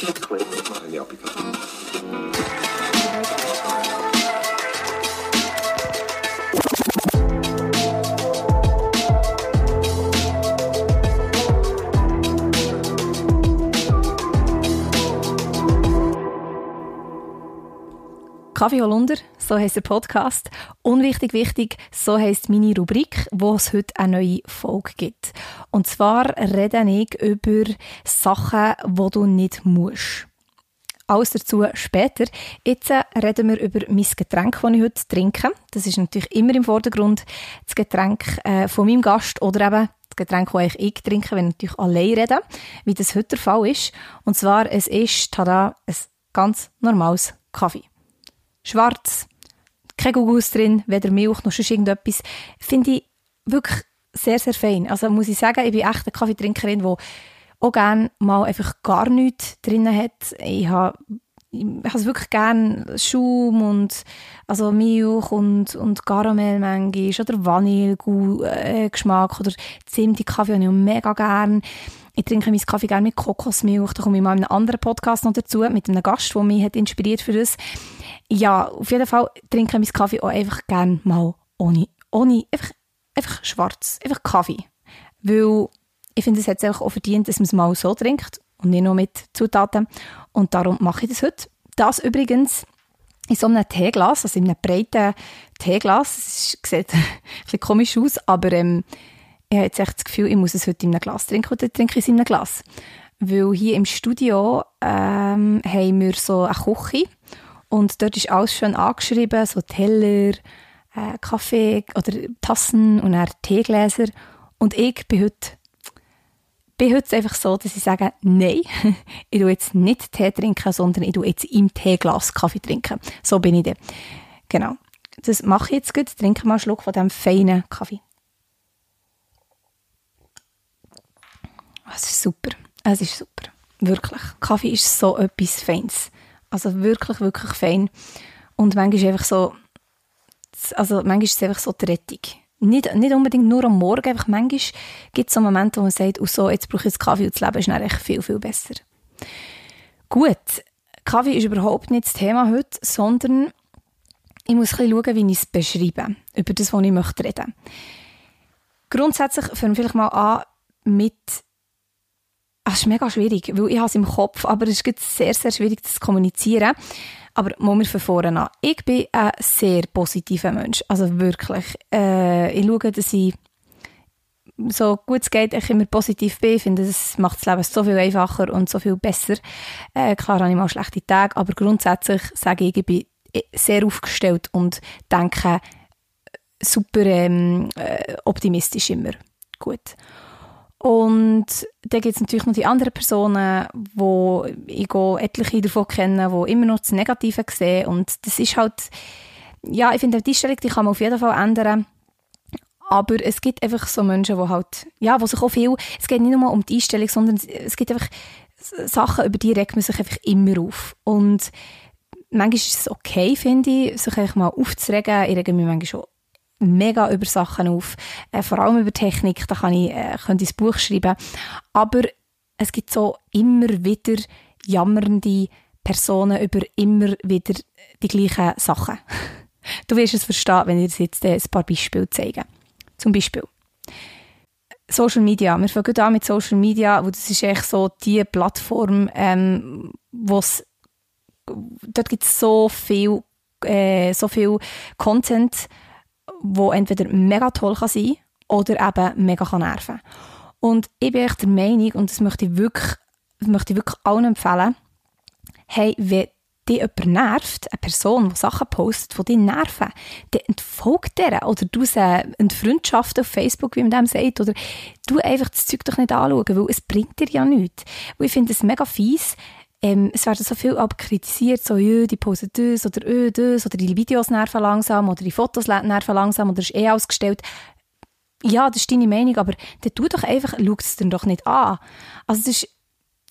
Eine Applikation. Kaffee Holunder, so heisst der Podcast. Unwichtig, wichtig, so heisst meine Rubrik, wo es heute eine neue Folge gibt. Und zwar rede ich über Sachen, wo du nicht musst. Alles dazu später. Jetzt reden wir über mein Getränk, das ich heute trinke. Das ist natürlich immer im Vordergrund das Getränk äh, von meinem Gast oder eben das Getränk, das ich trinke, wenn ich natürlich allein rede, wie das heute der Fall ist. Und zwar, es ist, tada, ein ganz normales Kaffee schwarz, kein Gugus drin, weder Milch noch sonst irgendetwas. Finde ich wirklich sehr, sehr fein. Also muss ich sagen, ich bin echt eine Kaffeetrinkerin, die auch gerne mal einfach gar nichts drin hat. Ich habe ich habe wirklich gerne Schaum und also Milch und, und Karamell manchmal oder Vanillegeschmack oder Zimt, die Kaffee habe ich mega gerne. Ich trinke meinen Kaffee gerne mit Kokosmilch. Da komme ich mal in einem anderen Podcast noch dazu, mit einem Gast, der mich hat inspiriert für das. Ja, auf jeden Fall trinke ich meinen Kaffee auch einfach gerne mal ohne, ohne einfach, einfach schwarz, einfach Kaffee. Weil ich finde, es hat es auch verdient, dass man es mal so trinkt und nicht nur mit Zutaten. Und darum mache ich das heute. Das übrigens in so einem Teeglas, also in einem breiten Teeglas. Es sieht ein bisschen komisch aus, aber ähm, ich habe jetzt echt das Gefühl, ich muss es heute in einem Glas trinken und dann trinke ich es in einem Glas. Weil hier im Studio ähm, haben wir so eine Küche und dort ist alles schön angeschrieben, so Teller, äh, Kaffee oder Tassen und dann Teegläser. Und ich bin heute, bin heute einfach so, dass ich sage, nein, ich tue jetzt nicht Tee trinken, sondern ich tue jetzt im Teeglas Kaffee trinken. So bin ich dann. Genau. Das mache ich jetzt gut. Trinke mal einen Schluck von diesem feinen Kaffee. Es ist super. Es ist super. Wirklich. Kaffee ist so etwas Feines. Also wirklich, wirklich fein. Und manchmal ist einfach so, also manchmal ist es einfach so die Rettung. Nicht, nicht unbedingt nur am Morgen, einfach manchmal gibt es so Momente, wo man sagt, oh so, jetzt brauche ich jetzt Kaffee und das Leben ist dann echt viel, viel besser. Gut, Kaffee ist überhaupt nicht das Thema heute, sondern ich muss ein bisschen schauen, wie ich es beschreibe, über das, was ich möchte reden. Grundsätzlich fangen wir vielleicht mal an mit es ist mega schwierig, weil ich habe es im Kopf, aber es ist sehr, sehr schwierig, das zu kommunizieren. Aber muss wir von vorne an. Ich bin ein sehr positiver Mensch. Also wirklich. Äh, ich schaue, dass ich so gut es geht, ich immer positiv bin. Ich finde, das macht das Leben so viel einfacher und so viel besser. Äh, klar habe ich mal schlechte Tage, aber grundsätzlich sage ich, ich bin sehr aufgestellt und denke super ähm, äh, optimistisch immer. Gut. Und dann gibt es natürlich noch die anderen Personen, wo ich etliche davon kenne, die immer noch das Negative sehen. Und das ist halt, ja, ich finde, die Stellung, die kann man auf jeden Fall ändern. Aber es gibt einfach so Menschen, die halt, ja, wo sich auch viel, es geht nicht nur um die Einstellung, sondern es gibt einfach Sachen, über die regt man sich einfach immer auf. Und manchmal ist es okay, finde ich, sich einfach mal aufzuregen. Ich rege mich manchmal schon mega über Sachen auf, äh, vor allem über Technik, da kann ich, äh, könnte ich ein Buch schreiben. Aber es gibt so immer wieder jammernde Personen über immer wieder die gleichen Sachen. Du wirst es verstehen, wenn ich dir jetzt äh, ein paar Beispiele zeige. Zum Beispiel Social Media. Wir fangen an mit Social Media, wo das ist echt so die Plattform, ähm, wo's dort gibt es so viel, äh, so viel Content, wo entweder mega toll kann sein oder eben mega kann nerven. Und ich bin echt der Meinung, und das möchte ich wirklich, möchte ich wirklich allen empfehlen, hey, wenn dich jemand nervt, eine Person, die Sachen postet, die dich nerven, dann entfolgt der oder du sie eine Freundschaft auf Facebook, wie man dem sagt, oder du einfach das Zeug doch nicht anschauen, weil es bringt dir ja nichts. Und ich finde es mega fies, ähm, es werden so viel kritisiert, so, ja, die posten das oder öh, das, oder die Videos nerven langsam, oder die Fotos nerven langsam, oder ist eh ausgestellt. Ja, das ist deine Meinung, aber dann tu doch einfach, schau es dir doch nicht an. Also es ist,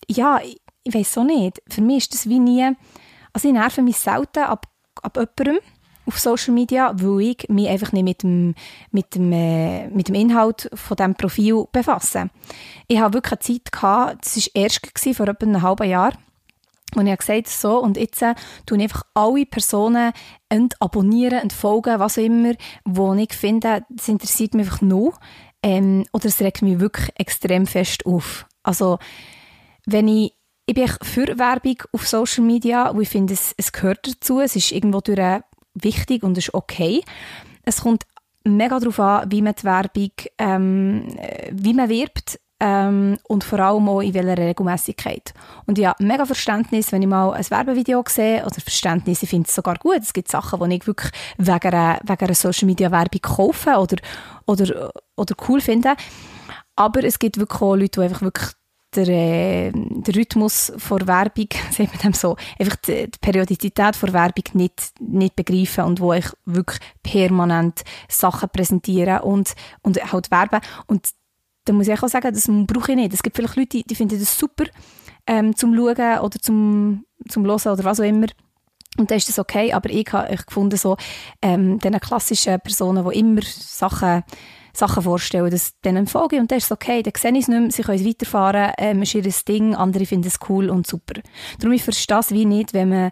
ja, ich, ich weiß so nicht. Für mich ist das wie nie, also ich nerve mich selten ab, ab jemandem auf Social Media, weil ich mich einfach nicht mit dem, mit dem, äh, mit dem Inhalt von diesem Profil befasse. Ich habe wirklich eine Zeit gehabt, das war erst vor etwa einem halben Jahr, Und ich habe gesagt, so, und jetzt äh, tun einfach alle Personen abonnieren, entfolgen, was auch immer, wo ich finde, das interessiert mich einfach nur. Ähm, oder es regt mich wirklich extrem fest auf. Also, wenn ich, ich bin für Werbung auf Social Media, und ich finde, es, es gehört dazu, es ist irgendwo durch äh, wichtig und ist okay. Es kommt mega darauf an, wie man die Werbung, ähm, wie man wirbt, ähm, und vor allem auch in welcher Regelmäßigkeit. Und ja, mega Verständnis, wenn ich mal ein Werbevideo sehe, oder Verständnis, ich finde es sogar gut. Es gibt Sachen, die ich wirklich wegen einer, wegen einer Social Media Werbung kaufe oder, oder, oder cool finde. Aber es gibt wirklich auch Leute, die einfach wirklich der, äh, der Rhythmus vor Werbung, sagt man dem so, einfach die, die Periodizität vor Werbung nicht, nicht begreifen und wo ich wirklich permanent Sachen präsentieren und, und halt werben. Und dann muss ich auch sagen, das brauche ich nicht. Es gibt vielleicht Leute, die finden das super ähm, zum Schauen oder zum, zum Hören oder was auch immer. Und dann ist das okay, aber ich habe ich gefunden, so, ähm, diesen klassischen Personen, die immer Sachen, Sachen vorstellen, dass denen folge und dann ist es okay, dann sehe ich es nicht mehr, sie können es weiterfahren, ähm, ist ihr Ding, andere finden es cool und super. Darum, ich verstehe das wie nicht, wenn man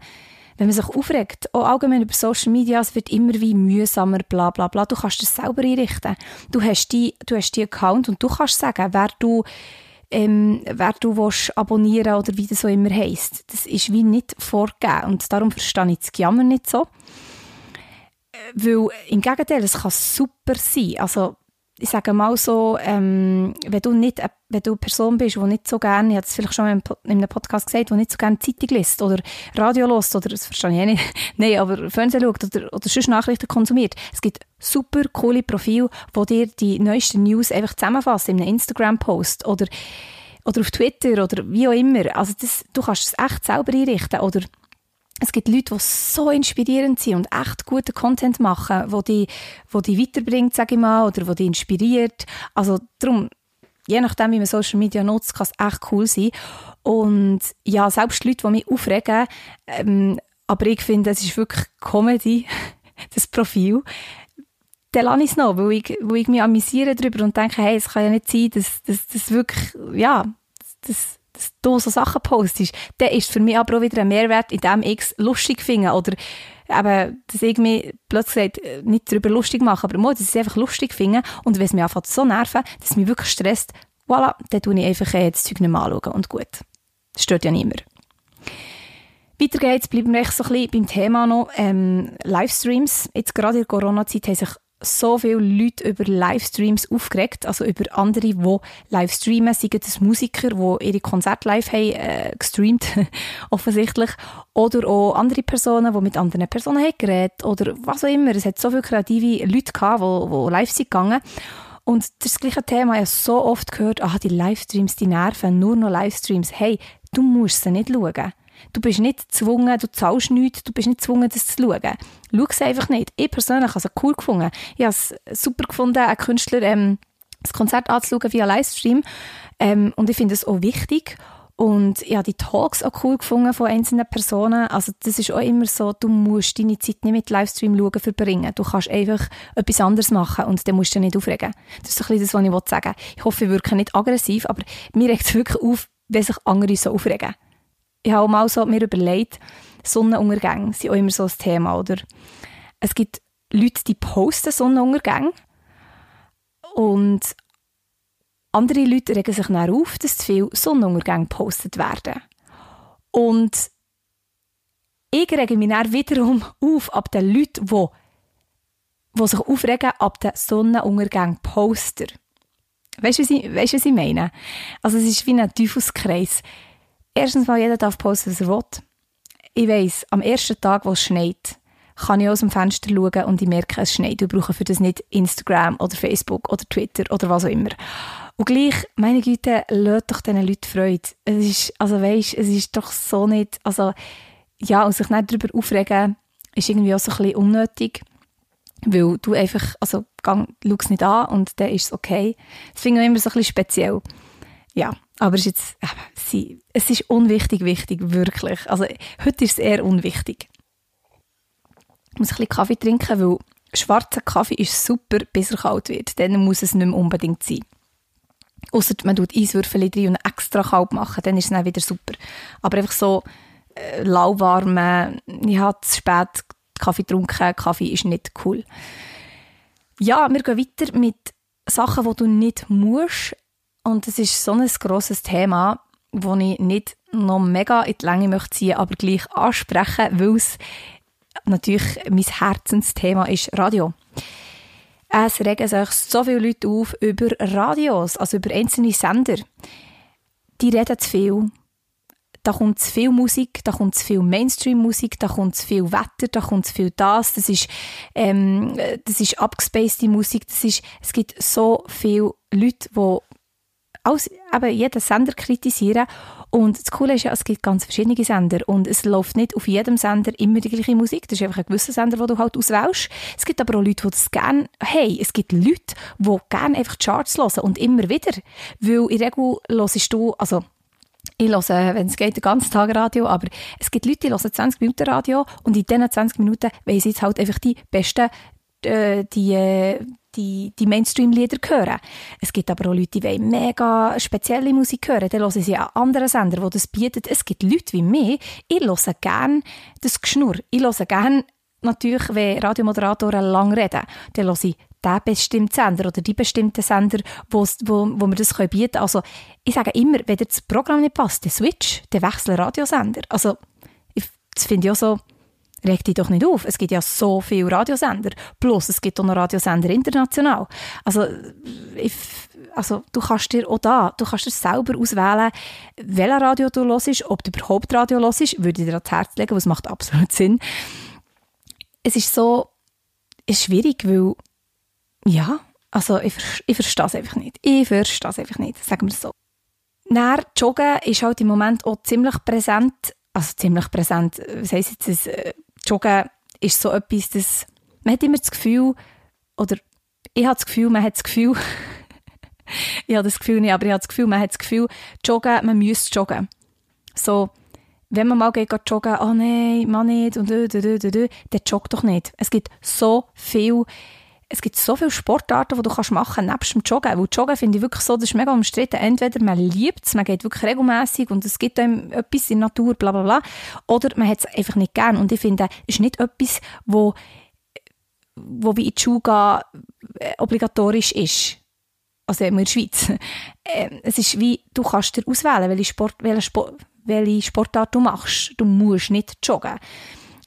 wenn man sich aufregt, auch allgemein über Social Media, es wird immer wie mühsamer, bla bla bla. Du kannst das selber einrichten. Du hast die, du hast die Account und du kannst sagen, wer du, ähm, wer du willst abonnieren oder wie das so immer heisst. Das ist wie nicht vorgegeben und darum verstehe ich das Jammer nicht so. Äh, weil im Gegenteil, es kann super sein. Also ich sage mal so, ähm, wenn du nicht, wenn du eine Person bist, die nicht so gerne, ich habe es vielleicht schon in einem Podcast gesagt, die nicht so gerne Zeitung liest oder Radio liest oder, das verstehe ich eh nicht, nein, aber Fernsehen schaut oder, oder sonst Nachrichten konsumiert. Es gibt super coole Profile, wo dir die neuesten News einfach zusammenfassen in einem Instagram-Post oder, oder auf Twitter oder wie auch immer. Also das, du kannst es echt selber einrichten oder es gibt Leute, die so inspirierend sind und echt guten Content machen, wo die, wo die weiterbringt, sage ich mal, oder wo die inspiriert. Also darum, je nachdem, wie man Social Media nutzt, kann es echt cool sein. Und ja, selbst Leute, die mich aufregen, ähm, aber ich finde, es ist wirklich Comedy, das Profil, dann lasse ich es noch, weil ich, weil ich mich amüsiere darüber und denke, hey, es kann ja nicht sein, dass das wirklich, ja, das dass du so Sachen postest, dann ist für mich aber auch wieder ein Mehrwert, in dem ich es lustig finde oder eben, dass ich mich plötzlich nicht darüber lustig mache, aber mal, dass ich es einfach lustig finde und wenn es mich anfängt so nerven, dass es mich wirklich stresst, voilà, dann tue ich einfach das Zeug nicht mehr anschauen und gut. Das stört ja niemand. Weiter geht's, bleiben wir so ein bisschen beim Thema noch, ähm, Livestreams. Jetzt gerade in der Corona-Zeit haben sich so viele Leute über Livestreams aufgeregt, also über andere, die live streamen, seien das Musiker, die ihre Konzerte live haben, äh, gestreamt, offensichtlich, oder auch andere Personen, die mit anderen Personen haben geredet, oder was auch immer. Es hat so viele kreative Leute gehabt, die, die live sind gegangen. Und das gleiche Thema, ich so oft gehört, ah, die Livestreams, die nerven, nur noch Livestreams. Hey, du musst sie nicht schauen. Du bist nicht gezwungen, du zahlst nichts, du bist nicht gezwungen, das zu schauen. Schau es einfach nicht. Ich persönlich habe es cool gefunden. Ich habe es super gefunden, einen Künstler ähm, das Konzert anzuschauen via Livestream. Ähm, und ich finde es auch wichtig. Und ich habe die Talks auch cool gefunden von einzelnen Personen. Also das ist auch immer so, du musst deine Zeit nicht mit Livestream schauen verbringen. Du kannst einfach etwas anderes machen und dann musst du dich nicht aufregen. Das ist ein bisschen das, was ich sagen will. Ich hoffe, ich wirke nicht aggressiv, aber mir regt es wirklich auf, wenn sich andere so aufregen ich habe mal so mir überlegt, Sonnenuntergänge sind auch immer so ein Thema, oder? Es gibt Leute, die posten Sonnenuntergänge und andere Leute regen sich dann auf, dass zu viele Sonnenuntergänge gepostet werden. Und ich rege mich dann wiederum auf ab den Leuten, die, die sich aufregen ab den Sonnenuntergang Poster. Weißt du, was ich, was ich meine? Also es ist wie ein Teufelskreis. Erstens mal, jeder darf posten, was er will. Ich weiss, am ersten Tag, wo es schneit, kann ich aus dem Fenster schauen und ich merke, es schneit. Wir brauchen für das nicht Instagram oder Facebook oder Twitter oder was auch immer. Und gleich, meine Güte, lädt doch diesen Leuten Freude. Es ist, also weisst, es ist doch so nicht, also, ja, und sich nicht darüber aufregen, ist irgendwie auch so ein bisschen unnötig. Weil du einfach, also, schau es nicht an und dann ist es okay. Das finde ich immer so ein bisschen speziell. Ja, aber es ist jetzt, es ist unwichtig, wichtig, wirklich. Also heute ist es eher unwichtig. Ich muss ein bisschen Kaffee trinken, weil schwarzer Kaffee ist super, bis er kalt wird. Dann muss es nicht mehr unbedingt sein. Außer man tut Eiswürfel drin und extra kalt machen, dann ist es dann wieder super. Aber einfach so äh, lauwarmen, ich habe zu spät Kaffee getrunken, Kaffee ist nicht cool. Ja, wir gehen weiter mit Sachen, die du nicht musst. Und das ist so ein grosses Thema, das ich nicht noch mega in die Länge möchte ziehen, aber gleich ansprechen, weil es natürlich mein Herzensthema ist Radio. Es regen sich so viele Leute auf über Radios, also über einzelne Sender. Die reden zu viel. Da kommt zu viel Musik, da kommt zu viel Mainstream-Musik, da kommt zu viel Wetter, da kommt zu viel das. Das ist, ähm, das ist abgespacede Musik. Das ist, es gibt so viele Leute, die alles, eben jeden Sender kritisieren. Und das Coole ist ja, es gibt ganz verschiedene Sender und es läuft nicht auf jedem Sender immer die gleiche Musik. Das ist einfach ein gewisser Sender, den du halt auswählst. Es gibt aber auch Leute, die das gerne hey, Es gibt Leute, die gerne einfach Charts hören und immer wieder. Weil in der Regel hörst du, also ich höre, wenn es geht, den ganzen Tag Radio, aber es gibt Leute, die hören 20 Minuten Radio und in diesen 20 Minuten wollen sie jetzt halt einfach die besten, äh, die, äh, die, die Mainstream-Lieder hören. Es gibt aber auch Leute, die wollen mega spezielle Musik hören. Dann hören sie an anderen Sender, die das bieten. Es gibt Leute wie mich, ich höre gerne das Geschnurr. Ich höre gerne natürlich, wenn Radiomoderatoren lang reden, dann höre ich den bestimmten Sender oder die bestimmten Sender, wo, wo, wir das bieten können. Also ich sage immer, wenn das Programm nicht passt, dann switch, dann wechsle Radiosender. Also ich, das finde ich auch so reg dich doch nicht auf. Es gibt ja so viele Radiosender. Plus, es gibt auch noch Radiosender international. Also, ich, also, du kannst dir auch da, du kannst dir selber auswählen, welches Radio du hörst, ob du überhaupt Radio hörst, würde ich dir ans Herz legen, was macht absolut Sinn. Es ist so, ist schwierig, weil, ja, also, ich, ich verstehe es einfach nicht. Ich verstehe es einfach nicht, sagen wir es so. Dann, Joggen ist halt im Moment auch ziemlich präsent, also ziemlich präsent, was heisst jetzt, äh, Joggen ist so etwas, das, man hat immer das Gefühl, oder ich habe das Gefühl, man hat das Gefühl, ich habe das Gefühl nicht, aber ich habe das Gefühl, man hat das Gefühl, joggen, man müsste joggen. So, wenn man mal geht, geht joggen, oh nein, man nicht, und dö, dö, dann joggt doch nicht. Es gibt so viel es gibt so viele Sportarten, die du kannst machen kannst, nebst dem Joggen. Weil Joggen finde ich wirklich so, das ist mega umstritten. Entweder man liebt es, man geht wirklich regelmäßig und es gibt einem etwas in der Natur, bla bla bla. Oder man hat es einfach nicht gern. Und ich finde, es ist nicht etwas, wo, wo wie in die Schule gehen, äh, obligatorisch ist. Also in der Schweiz. Ähm, es ist wie, du kannst dir auswählen, welche, Sport, welche, Sport, welche Sportart du machst. Du musst nicht joggen.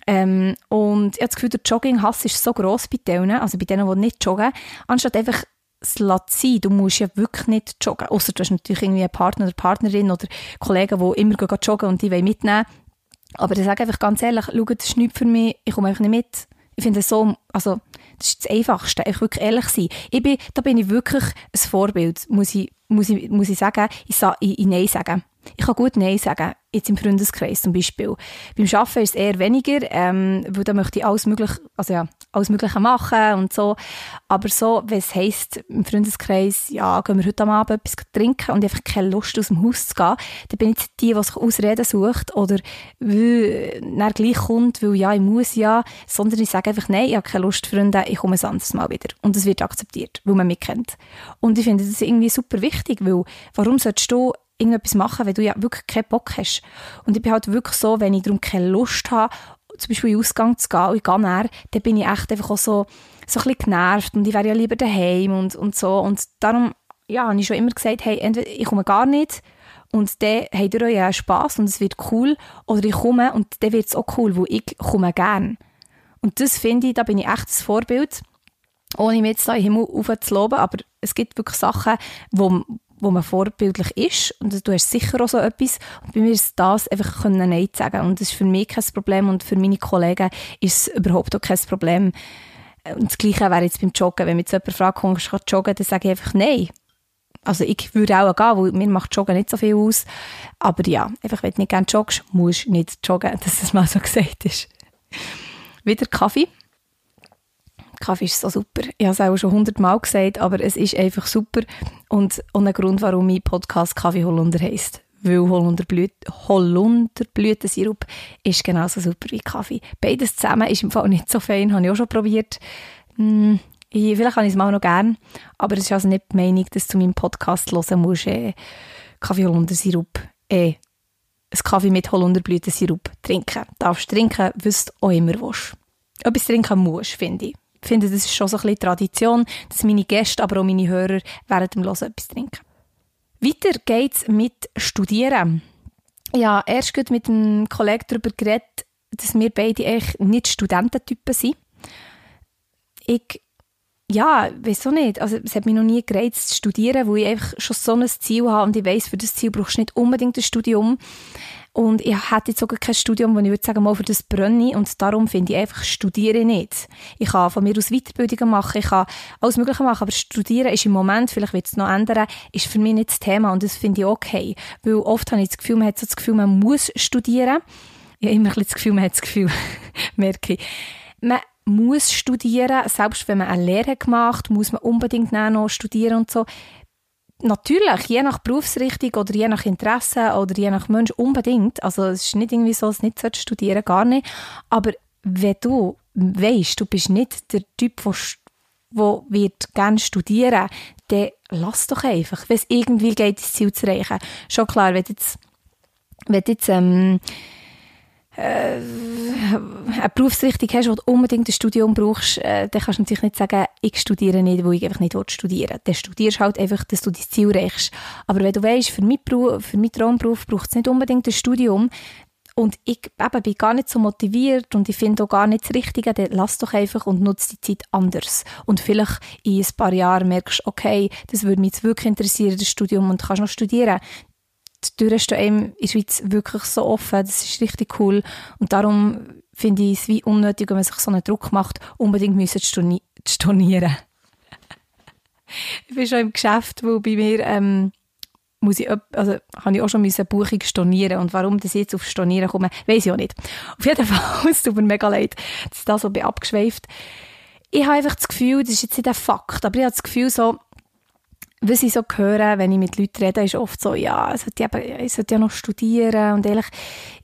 Ähm, und ich habe das Gefühl, der Jogging-Hass ist so gross bei denen, also bei denen, die nicht joggen, anstatt einfach es sein. Du musst ja wirklich nicht joggen. Außer du hast natürlich irgendwie einen Partner oder Partnerin oder Kollegen, die immer joggen und die wollen mitnehmen. Aber ich sage einfach ganz ehrlich, schau, das ist nichts für mich, ich komme einfach nicht mit. Ich finde es so, also, das ist das Einfachste, einfach wirklich ehrlich sein. Ich bin, da bin ich wirklich ein Vorbild, muss ich, muss ich, muss ich sagen, ich, ich, ich Nein sagen. Ich kann gut Nein sagen, jetzt im Freundeskreis zum Beispiel. Beim Arbeiten ist es eher weniger, ähm, weil da möchte ich alles Mögliche, also ja, alles Mögliche machen und so. Aber so, wenn es heisst, im Freundeskreis, ja, gehen wir heute Abend etwas trinken und einfach keine Lust aus dem Haus zu gehen, dann bin ich die, die sich Ausreden sucht oder weil er gleich kommt, weil ja, ich muss ja, sondern ich sage einfach, nein, ich habe keine Lust, Freunde, ich komme ein anderes Mal wieder. Und es wird akzeptiert, weil man mich kennt. Und ich finde das irgendwie super wichtig, weil warum solltest du irgendetwas machen, wenn du ja wirklich keinen Bock hast. Und ich bin halt wirklich so, wenn ich darum keine Lust habe, zum Beispiel in den Ausgang zu gehen und ich gehe näher, dann bin ich echt einfach auch so, so ein bisschen genervt und ich wäre ja lieber daheim und, und so. Und darum, ja, habe ich schon immer gesagt, hey, entweder ich komme gar nicht und dann habt ihr euch Spass und es wird cool oder ich komme und dann wird es auch cool, weil ich komme gern. Und das finde ich, da bin ich echt das Vorbild ohne mich jetzt da den Himmel zu loben, aber es gibt wirklich Sachen, wo, wo man vorbildlich ist und du hast sicher auch so etwas und bei mir ist das einfach können Nein sagen und das ist für mich kein Problem und für meine Kollegen ist es überhaupt auch kein Problem und das Gleiche wäre jetzt beim Joggen, wenn mich jetzt jemand fragt, kannst du joggen, dann sage ich einfach Nein. Also ich würde auch gehen, weil mir macht Joggen nicht so viel aus. Aber ja, einfach wenn du nicht gerne joggst, musst du nicht joggen, dass das mal so gesagt ist. Wieder Kaffee. Kaffee ist so super. Ich habe es auch schon hundertmal gesagt, aber es ist einfach super. Und, und ein Grund, warum mein Podcast Kaffee Holunder heisst. Weil Holunderblüt Holunderblütensirup ist genauso super wie Kaffee. Beides zusammen ist im Fall nicht so fein, habe ich auch schon probiert. Hm, ich, vielleicht kann ich es mal noch gern, aber es ist also nicht die Meinung, dass du zu meinem Podcast hören musst, äh, Kaffee Holundersirup, äh, einen Kaffee mit Holunderblütensirup trinken. Darfst trinken, was du auch immer willst. Etwas trinken musst, finde ich. Finde, das ist schon so ein bisschen Tradition, dass meine Gäste, aber auch meine Hörer während dem Hören etwas trinken. Weiter geht's mit Studieren. Ja, erst gut mit einem Kollegen darüber geredet, dass wir beide eigentlich nicht Studententypen sind. Ich, ja, wieso nicht? Also, es hat mich noch nie gereizt zu studieren, weil ich einfach schon so ein Ziel habe und ich weiss, für das Ziel brauchst du nicht unbedingt ein Studium. Und ich hätte jetzt sogar kein Studium, wo ich würde sagen, mal für das brenne. Und darum finde ich einfach, studiere nicht. Ich kann von mir aus Weiterbildungen machen, ich kann alles Mögliche machen, aber studieren ist im Moment, vielleicht wird es noch ändern, ist für mich nicht das Thema und das finde ich okay. Weil oft habe ich das Gefühl, man hat so das Gefühl, man muss studieren. Ich habe immer ein bisschen das Gefühl, man hat das Gefühl, merke ich. Man muss studieren, selbst wenn man eine Lehre gemacht muss man unbedingt noch studieren und so natürlich, je nach Berufsrichtung oder je nach Interesse oder je nach Mensch unbedingt. Also es ist nicht irgendwie so, dass nicht studieren gar nicht. Aber wenn du weißt, du bist nicht der Typ, der gerne studieren, dann lass doch einfach, wenn es irgendwie geht, das Ziel zu erreichen. Schon klar, wenn jetzt, wenn jetzt ähm, äh, eine Berufsrichtung hast, wo du unbedingt ein Studium brauchst, äh, dann kannst du natürlich nicht sagen, ich studiere nicht, weil ich einfach nicht studieren will. Dann studierst halt einfach, dass du dein Ziel erreichst. Aber wenn du weißt, für meinen, Beruf, für meinen Traumberuf braucht es nicht unbedingt ein Studium, und ich eben, bin gar nicht so motiviert und ich finde auch gar nicht das Richtige, dann lass doch einfach und nutze die Zeit anders. Und vielleicht in ein paar Jahren merkst du, okay, das würde mich jetzt wirklich interessieren, das Studium, und kannst noch studieren die Türen stehen einem in der Schweiz wirklich so offen. Das ist richtig cool. Und darum finde ich es wie unnötig, wenn man sich so einen Druck macht, unbedingt müssen zu stornieren. ich bin schon im Geschäft, wo bei mir ähm, muss ich, also habe ich auch schon eine Buchung stornieren und warum das jetzt auf Stornieren komme, weiß ich auch nicht. Auf jeden Fall, es tut mir mega leid, dass ich da so bin abgeschweift. Ich habe einfach das Gefühl, das ist jetzt nicht ein Fakt, aber ich habe das Gefühl so, was ich so höre, wenn ich mit Leuten rede, ist oft so, ja, ich sollte, eben, ich sollte ja noch studieren und ehrlich,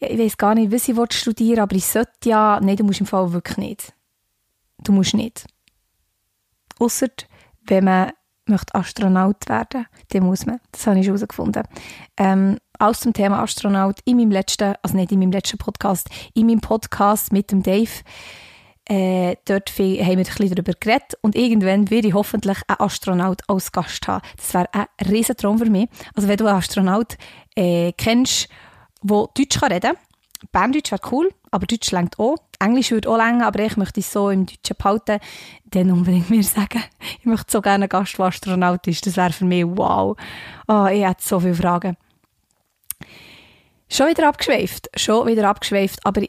ich weiß gar nicht, was ich studieren aber ich sollte ja, nein, du musst im Fall wirklich nicht. Du musst nicht. Ausser, wenn man möchte Astronaut werden, dann muss man. Das habe ich herausgefunden. Ähm, alles zum Thema Astronaut in meinem letzten, also nicht in meinem letzten Podcast, in meinem Podcast mit dem Dave, äh, dort haben wir ein bisschen darüber geredet und irgendwann werde ich hoffentlich einen Astronaut als Gast haben. Das wäre ein riesen Traum für mich. Also wenn du einen Astronaut äh, kennst, der Deutsch kann reden kann, Berndeutsch wäre cool, aber Deutsch längt auch. Englisch würde auch länger, aber ich möchte es so im Deutschen behalten. Dann unbedingt mir sagen, ich möchte so gerne einen Gast, der Astronaut ist. Das wäre für mich wow. Oh, ich hätte so viele Fragen. Schon wieder abgeschweift, schon wieder abgeschweift, aber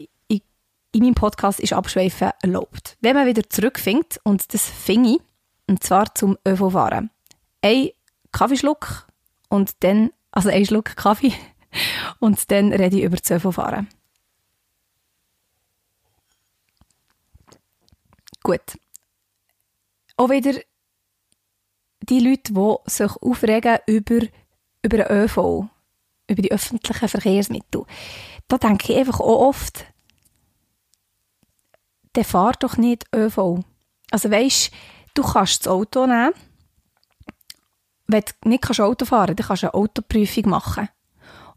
in meinem Podcast ist Abschweifen erlaubt. Wenn man wieder zurückfindet, und das fing ich, und zwar zum ÖV-Fahren. Ein Kaffeeschluck und dann, also ein Schluck Kaffee, und dann rede ich über das ÖV-Fahren. Gut. Auch wieder die Leute, die sich aufregen über, über den ÖV, über die öffentlichen Verkehrsmittel. Da denke ich einfach auch oft, dann fahr doch nicht ÖV. Also weisst, du kannst das Auto nehmen. Wenn du nicht kannst Auto fahren kannst, dann kannst du eine Autoprüfung machen.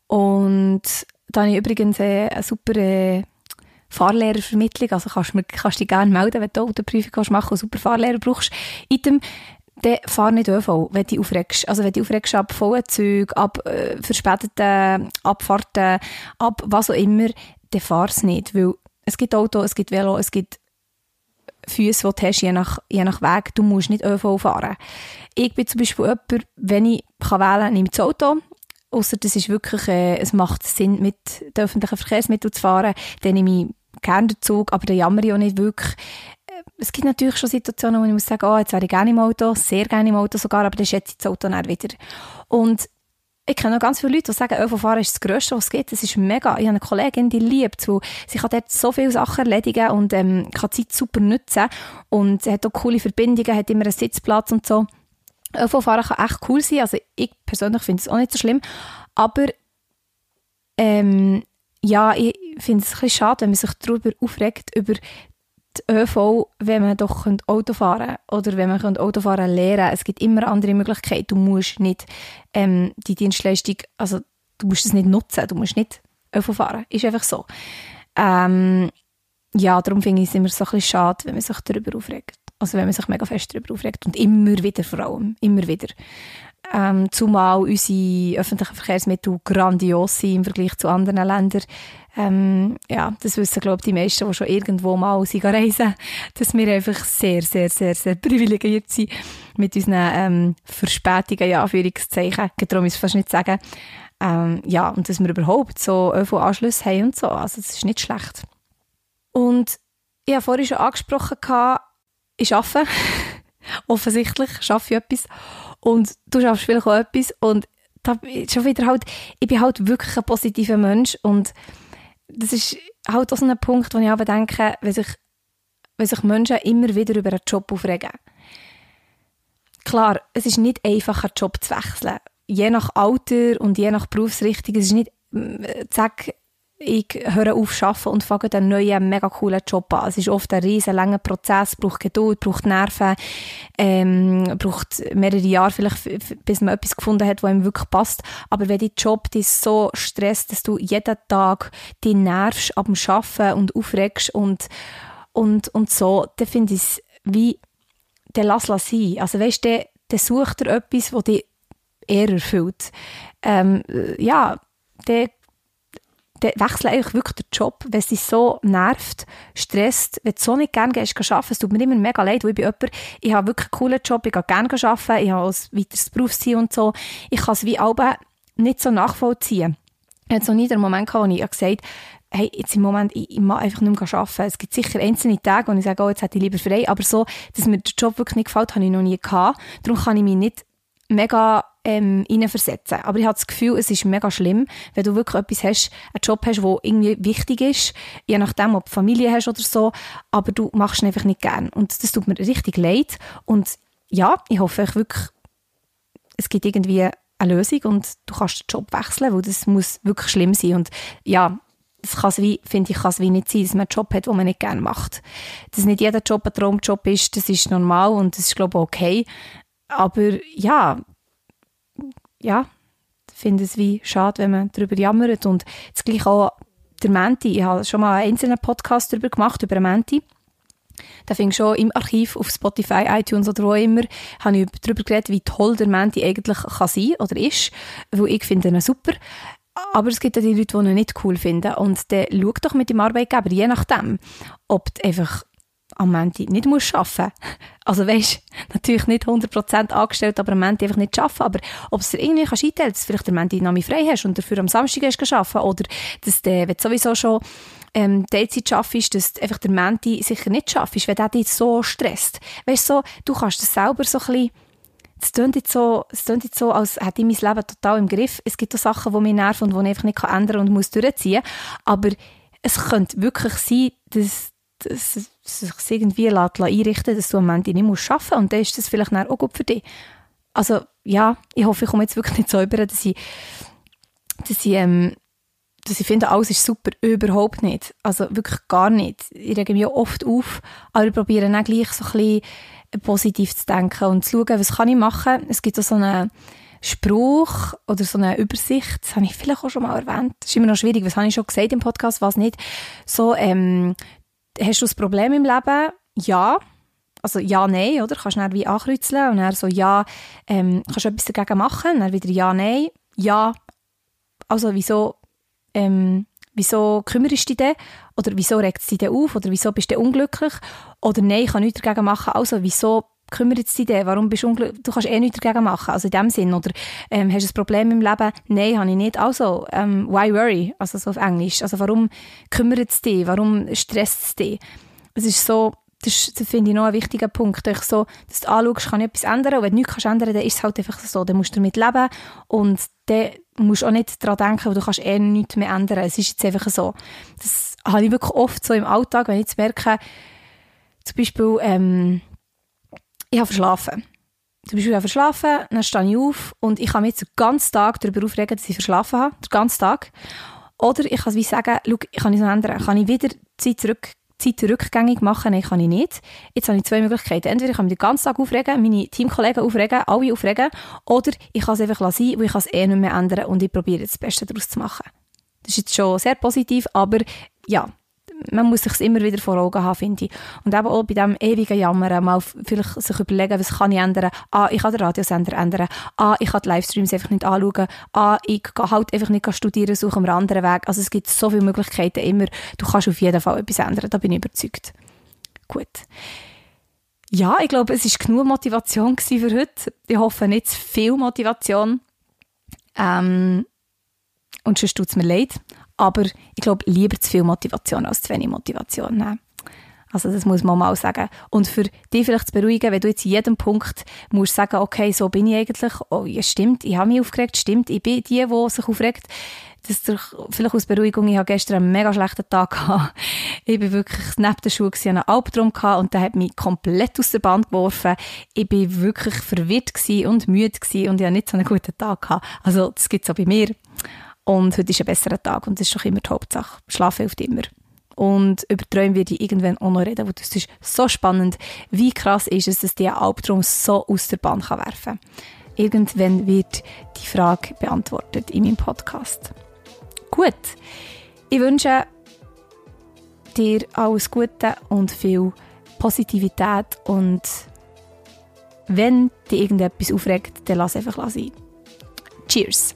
Und da habe ich übrigens eine super äh, Fahrlehrervermittlung. Also kannst du kannst dich gerne melden, wenn du Autoprüfung machen willst und super Fahrlehrer brauchst. Item, dann fahr nicht ÖV, wenn du aufregst. Also wenn du aufregst ab Vollzug, ab äh, verspäteten Abfahrten, ab was auch immer, dann fahr es nicht. Weil es gibt Auto, es gibt Velo, es gibt Füße, die du hast, je nach, je nach Weg. Du musst nicht ÖV fahren. Ich bin zum Beispiel jemand, wenn ich wählen kann, nehme ich das Auto. Außer das ist wirklich, äh, es macht Sinn, mit den öffentlichen Verkehrsmitteln zu fahren. Dann nehme ich gerne den Zug, aber dann jammer ich auch nicht wirklich. Äh, es gibt natürlich schon Situationen, wo ich muss sagen, oh, jetzt wäre ich gerne im Auto, sehr gerne im Auto sogar, aber dann schätze ich das Auto dann wieder. Und ich kenne noch ganz viele Leute, die sagen, ÖV-Fahren ist das Größte, was es gibt. Das ist mega. Ich habe eine Kollegin, die liebt es, sie kann dort so viele Sachen erledigen und ähm, kann Zeit super nutzen. Und sie hat auch coole Verbindungen, hat immer einen Sitzplatz und so. ÖV-Fahren kann echt cool sein. Also ich persönlich finde es auch nicht so schlimm. Aber ähm, ja, ich finde es ein bisschen schade, wenn man sich darüber aufregt, über ÖV, wenn man doch Auto fahren oder wenn man Auto fahren lernen Es gibt immer andere Möglichkeiten. Du musst nicht ähm, die Dienstleistung, also du musst es nicht nutzen. Du musst nicht fahren. Ist einfach so. Ähm, ja, darum finde ich es immer so ein bisschen schade, wenn man sich darüber aufregt. Also wenn man sich mega fest darüber aufregt. Und immer wieder vor allem. Immer wieder. Ähm, zumal unsere öffentlichen Verkehrsmittel grandios sind im Vergleich zu anderen Ländern. Ähm, ja, das wissen, glaube ich, die meisten, die schon irgendwo mal sind reisen, dass wir einfach sehr, sehr, sehr, sehr privilegiert sind mit unseren ähm, Verspätungen, ja, Anführungszeichen. Darum ist es fast nicht sagen. Ähm, ja, und dass wir überhaupt so ÖV-Anschlüsse haben und so. Also, das ist nicht schlecht. Und ich habe vorhin schon angesprochen, ich arbeite. Offensichtlich schaffe ich etwas. Und du schaffst vielleicht auch etwas. Und da schon wieder halt, ich bin halt wirklich ein positiver Mensch. Und das ist halt auch so ein Punkt, wo ich aber denke, wenn sich, wenn sich Menschen immer wieder über einen Job aufregen. Klar, es ist nicht einfach, einen Job zu wechseln. Je nach Alter und je nach Berufsrichtung. Es ist nicht, äh, zack, ich höre auf zu arbeiten und fange einen neuen, mega coolen Job an. Es ist oft ein riesen langer Prozess, braucht Geduld, braucht Nerven, ähm, braucht mehrere Jahre vielleicht, bis man etwas gefunden hat, was ihm wirklich passt. Aber wenn dein Job dich so stresst, dass du jeden Tag dich nervst ab dem Arbeiten und aufregst und, und, und so, dann finde ich es wie, der lass es sein. Also weißt du, der sucht dir etwas, das dich eher erfüllt. Ähm, ja, der dann wechsle eigentlich wirklich den Job, wenn es dich so nervt, stresst, wenn du so nicht gerne gehst, arbeiten, es tut mir immer mega leid, weil ich bin jemand, ich habe wirklich einen coolen Job, ich gehe gerne arbeiten, ich habe ein weiteres Berufsziel und so, ich kann es wie alle nicht so nachvollziehen. Ich hatte so nie den Moment gehabt, wo ich gesagt habe, hey, jetzt im Moment, ich, ich mag einfach nicht mehr arbeiten. Es gibt sicher einzelne Tage, wo ich sage, oh, jetzt hätte ich lieber frei, aber so, dass mir der Job wirklich nicht gefällt, habe ich noch nie gehabt. Darum kann ich mich nicht mega ähm, reinversetzen. Aber ich habe das Gefühl, es ist mega schlimm, wenn du wirklich etwas hast, einen Job hast, der irgendwie wichtig ist, je nachdem, ob du Familie hast oder so, aber du machst ihn einfach nicht gern. Und das tut mir richtig leid. Und ja, ich hoffe ich wirklich, es gibt irgendwie eine Lösung und du kannst den Job wechseln, weil das muss wirklich schlimm sein. Und ja, das kann wie, finde ich, kann es wie nicht sein, dass man einen Job hat, den man nicht gerne macht. Dass nicht jeder Job ein Traumjob ist, das ist normal und das ist, glaube ich, okay. Aber ja, ja, finde es wie schade, wenn man darüber jammert. Und das gleiche auch der Menti. Ich habe schon mal einen einzelnen Podcast darüber gemacht, über Menti. Da fing schon im Archiv auf Spotify, iTunes oder wo immer, habe ich darüber geredet, wie toll der Menti eigentlich kann sein oder ist, weil ich finde ihn super. Aber es gibt auch die Leute, die ihn nicht cool finden. Und dann schau doch mit dem Arbeitgeber, je nachdem, ob du einfach am Montag nicht musst arbeiten Also weisst, natürlich nicht 100% angestellt, aber am Montag einfach nicht arbeiten. Aber ob es dir irgendwie kannst einteilen dass vielleicht am Montag noch frei hast und dafür am Samstag gehst arbeiten oder dass du, wenn du sowieso schon ähm, Teilzeit schaffst, dass einfach der Montag sicher nicht schaffst, wenn der dich so stresst. Weißt so, du kannst das selber so ein bisschen es klingt jetzt so, es klingt jetzt so, als hätte ich mein Leben total im Griff. Es gibt auch Sachen, die mich nerven und die ich einfach nicht ändern kann und muss durchziehen. Aber es könnte wirklich sein, dass, dass sich irgendwie einrichten dass du am Ende nicht arbeiten musst. Und dann ist das vielleicht auch gut für dich. Also ja, ich hoffe, ich komme jetzt wirklich nicht so über, dass ich, dass ich, ähm, dass ich finde, alles ist super, überhaupt nicht. Also wirklich gar nicht. Ich rege mich oft auf, aber ich probiere dann gleich so ein bisschen positiv zu denken und zu schauen, was kann ich machen. Es gibt auch so einen Spruch oder so eine Übersicht, das habe ich vielleicht auch schon mal erwähnt. Das ist immer noch schwierig, was habe ich schon gesagt im Podcast, was nicht. So, ähm, hast du ein Problem im Leben? Ja. Also ja, nein, oder? Kannst du dann wie ankreuzeln und dann so ja, ähm, kannst du etwas dagegen machen? Dann wieder ja, nein. Ja, also wieso, ähm, wieso kümmerst du dich? Oder wieso regt es dich auf? Oder wieso bist du unglücklich? Oder nein, ich kann nichts dagegen machen. Also wieso kümmert es dich? Warum bist du unglücklich? Du kannst eh nichts dagegen machen. Also in dem Sinn. Oder ähm, hast du ein Problem im Leben? Nein, habe ich nicht. Also, ähm, why worry? Also so auf Englisch. Also warum kümmert es dich? Warum stresst es dich? Es ist so, das, das finde ich noch ein wichtiger Punkt. Ich so, dass du anschaust, kann ich etwas ändern. Und wenn du nichts kannst ändern dann ist es halt einfach so. Dann musst du damit leben. Und dann musst du auch nicht daran denken, du kannst eh nichts mehr ändern. Es ist jetzt einfach so. Das habe ich wirklich oft so im Alltag, wenn ich jetzt merke, zum Beispiel, ähm, ich habe verschlafen. Zum Beispiel, habe verschlafen, dann stehe ich auf und ich kann mich jetzt den ganzen Tag darüber aufregen, dass ich verschlafen habe. Den ganzen Tag. Oder ich kann wie sagen, schau, ich kann es noch ändern. Kann ich wieder Zeit zurück Zeit rückgängig machen? Nein, kann ich nicht. Jetzt habe ich zwei Möglichkeiten. Entweder ich kann mich den ganzen Tag aufregen, meine Teamkollegen aufregen, alle aufregen, oder ich kann es einfach lassen, weil ich kann es eh nicht mehr ändern und ich probiere das Beste daraus zu machen. Das ist jetzt schon sehr positiv, aber ja, man muss sich immer wieder vor Augen haben, finde ich. Und eben auch bei diesem ewigen Jammern mal vielleicht sich überlegen, was kann ich ändern? Ah, ich kann den Radiosender ändern. Ah, ich kann die Livestreams einfach nicht anschauen. Ah, ich kann halt einfach nicht studieren, suche einen anderen Weg. Also es gibt so viele Möglichkeiten immer. Du kannst auf jeden Fall etwas ändern, da bin ich überzeugt. Gut. Ja, ich glaube, es ist genug Motivation für heute. Ich hoffe nicht zu viel Motivation. Ähm, und sonst tut es mir leid. Aber ich glaube, lieber zu viel Motivation als zu wenig Motivation. Ne? Also das muss man mal sagen. Und für dich vielleicht zu beruhigen, wenn du jetzt in jedem Punkt musst sagen, okay, so bin ich eigentlich, oh ja, stimmt, ich habe mich aufgeregt, stimmt, ich bin die, die sich aufregt. Das ist vielleicht aus Beruhigung, ich habe gestern einen mega schlechten Tag gehabt. Ich bin wirklich neben der Schule gewesen, einen Albtraum gehabt und der hat mich komplett aus der Bahn geworfen. Ich bin wirklich verwirrt und müde und ich habe nicht so einen guten Tag gehabt. Also das gibt es auch bei mir. Und heute ist ein besserer Tag und das ist doch immer die Hauptsache. Schlafen hilft immer. Und über Träume werde ich irgendwann auch noch reden, das ist so spannend. Wie krass ist es, dass dieser Albtraum so aus der Bahn kann werfen kann. Irgendwann wird die Frage beantwortet in meinem Podcast. Gut, ich wünsche dir alles Gute und viel Positivität und wenn dich irgendetwas aufregt, dann lass einfach sein. Cheers!